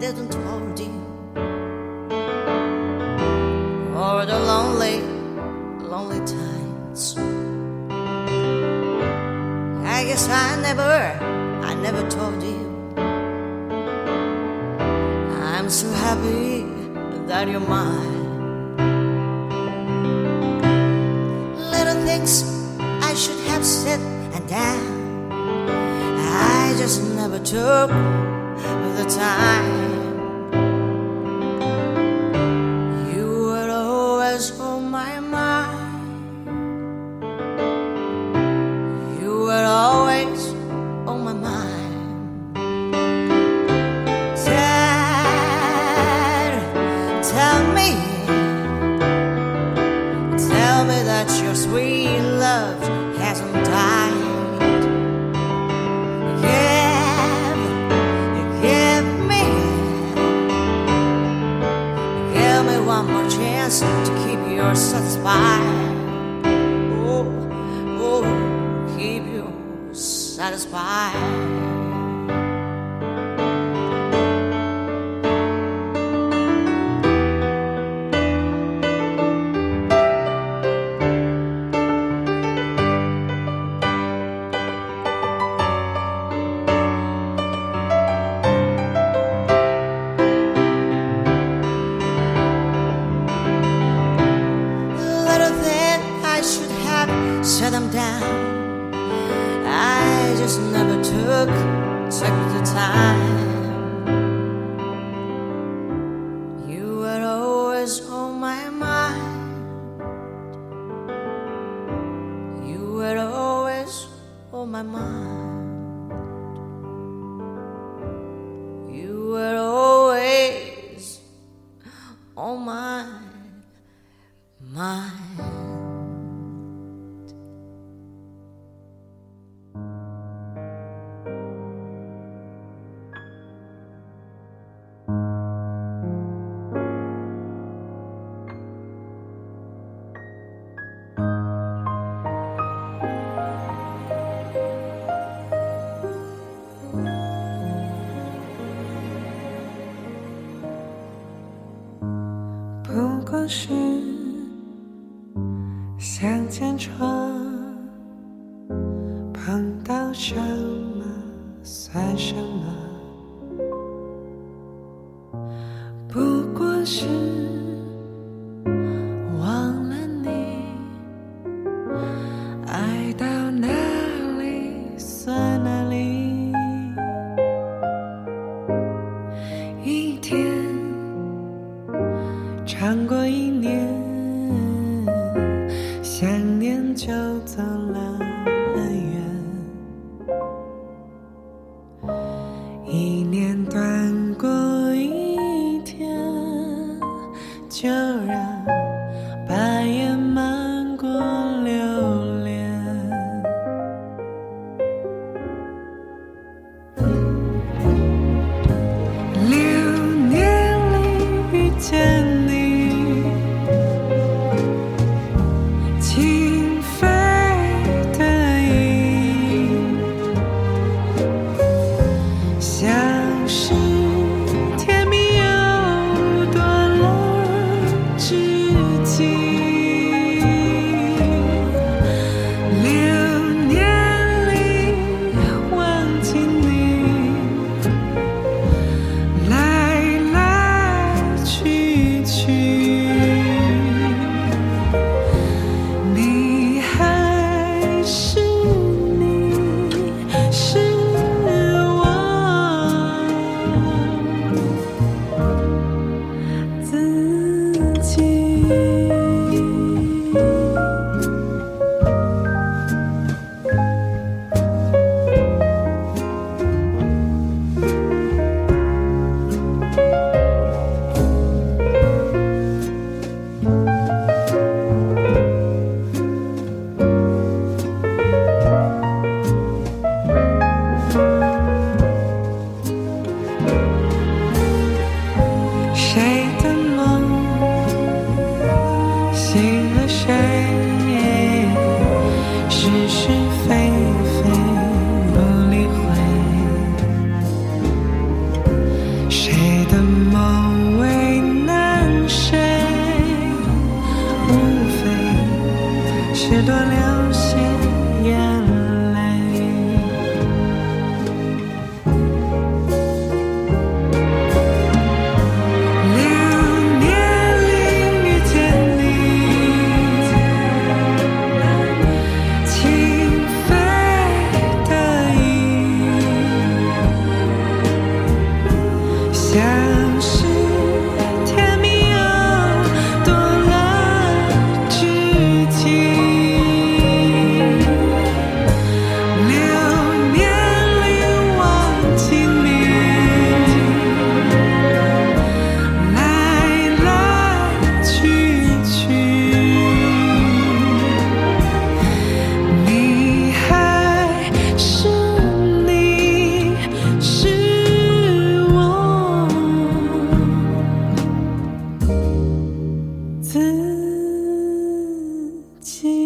didn't want you. Or the lonely, lonely times. I guess I never, I never told you. I'm so happy that you're mine. Little things I should have said and done. I just never took the time. one more chance to keep you satisfied. Oh, oh, keep you satisfied. oh my, my. 唱过一年想念就走。切断联系。记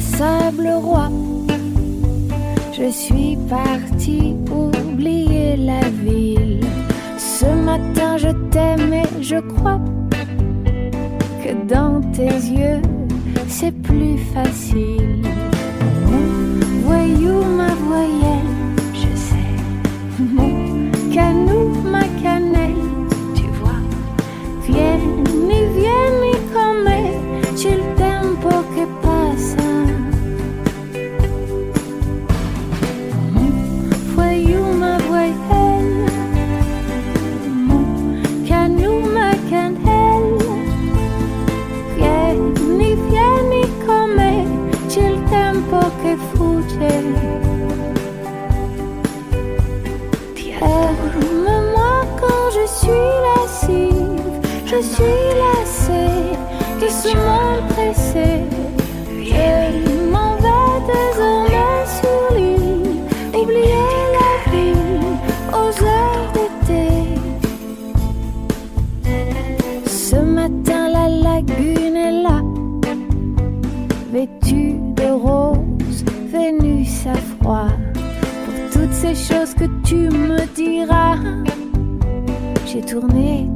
Sable roi. Je suis parti oublier la ville. Ce matin je t'aime et je crois que dans tes yeux c'est plus facile. Voyou, ma. détourner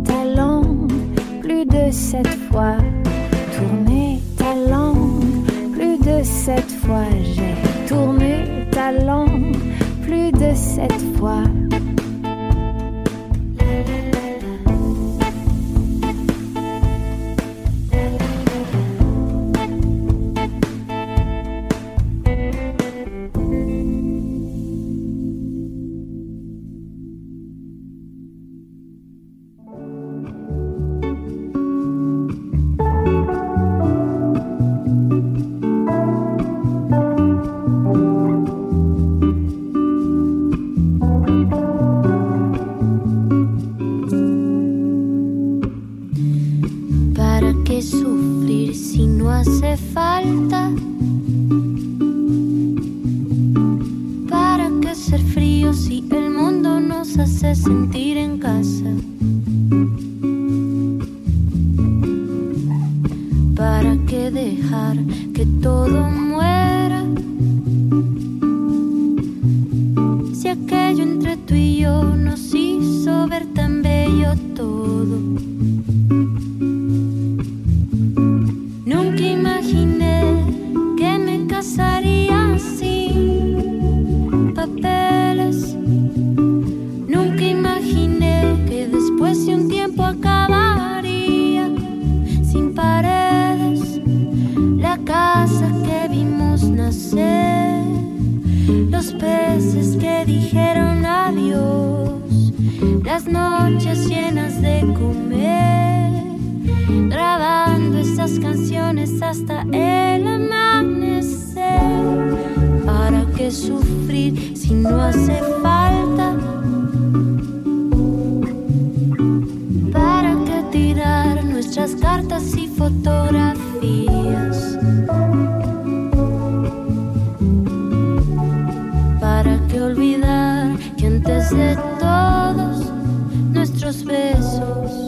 los peces que dijeron adiós, las noches llenas de comer, grabando esas canciones hasta el amanecer. ¿Para qué sufrir si no hace falta? ¿Para qué tirar nuestras cartas y fotografías? besos.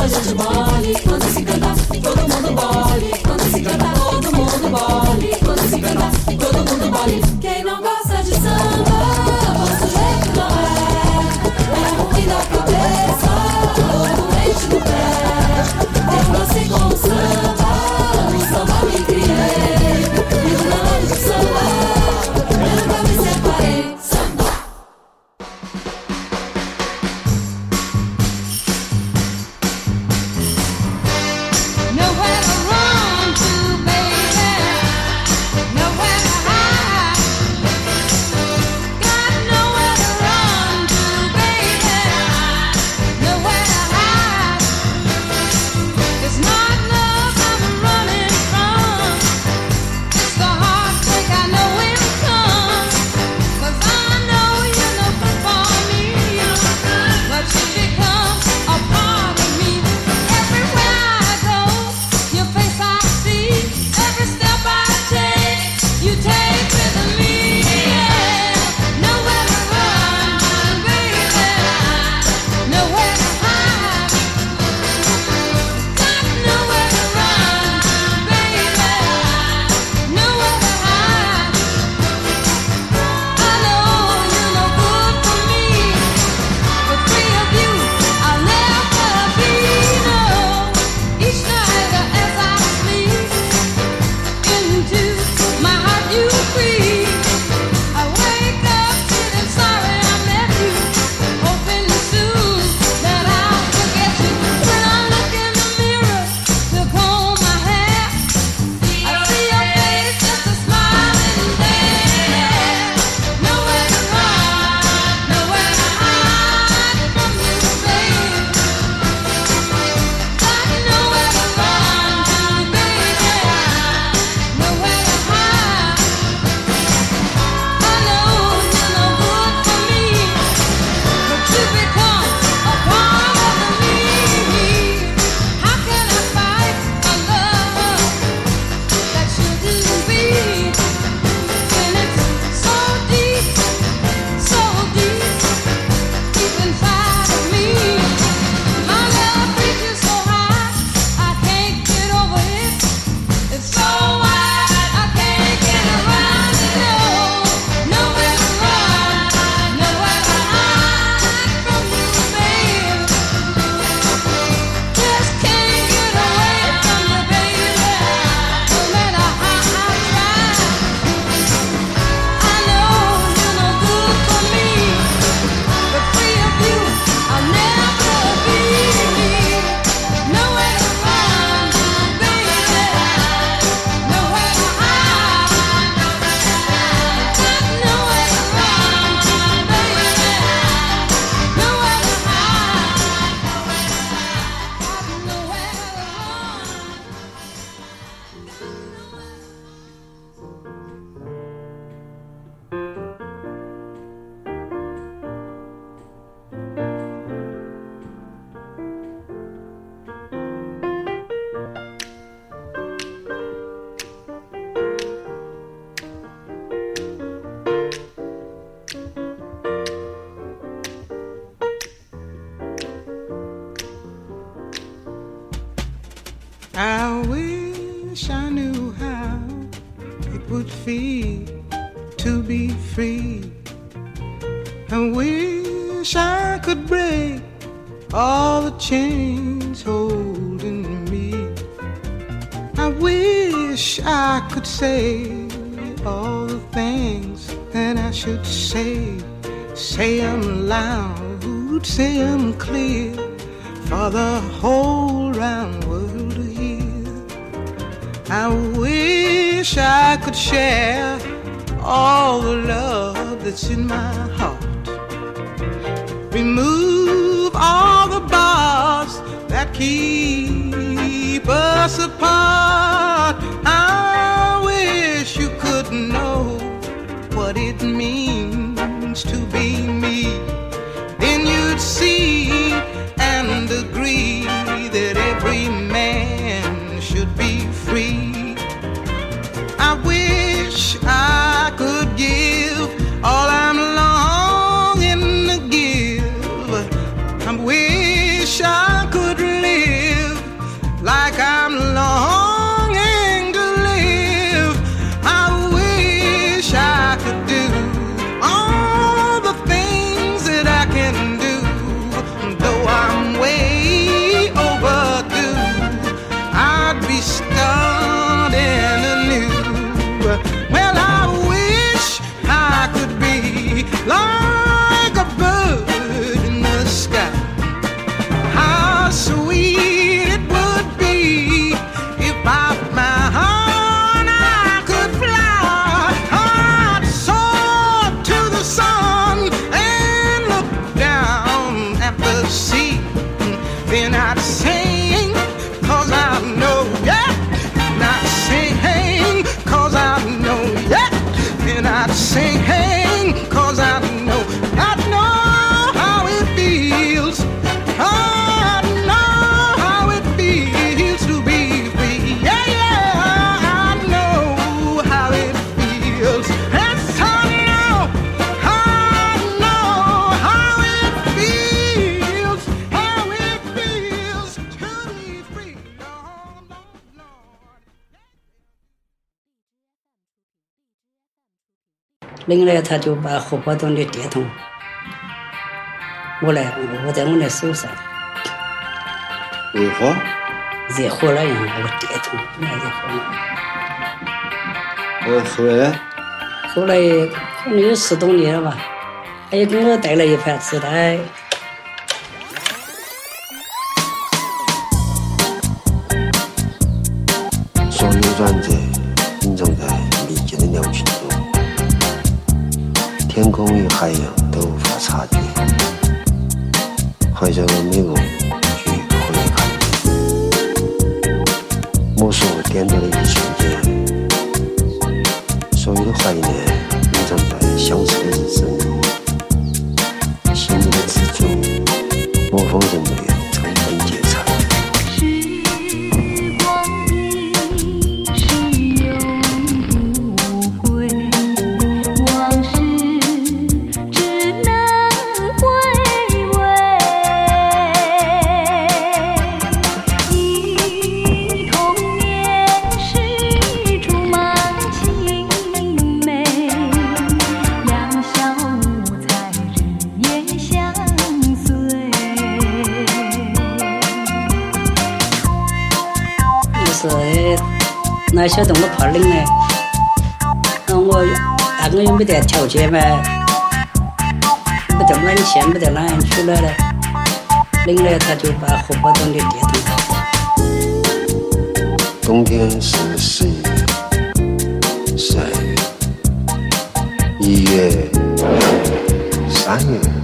coisas de mole. Quando se canta chains holding me. I wish I could say all the things that I should say. Say them loud, say clear for the whole round world to hear. I wish I could share all the love that's in my 冷了，他就把荷包中的电筒。我来，握在我的手上。热火，热火了，用那个电筒，那热火了。哦，后来。后来，可能有十多年了吧。他也给我带了一盘磁带。风雨还有都无法察觉好像我迷路晓得我怕冷呢那我大哥又没得条件嘛没得暖你没得那样取了。呢冷了他就把荷包装的电筒冬天是十一月十二月一月三月？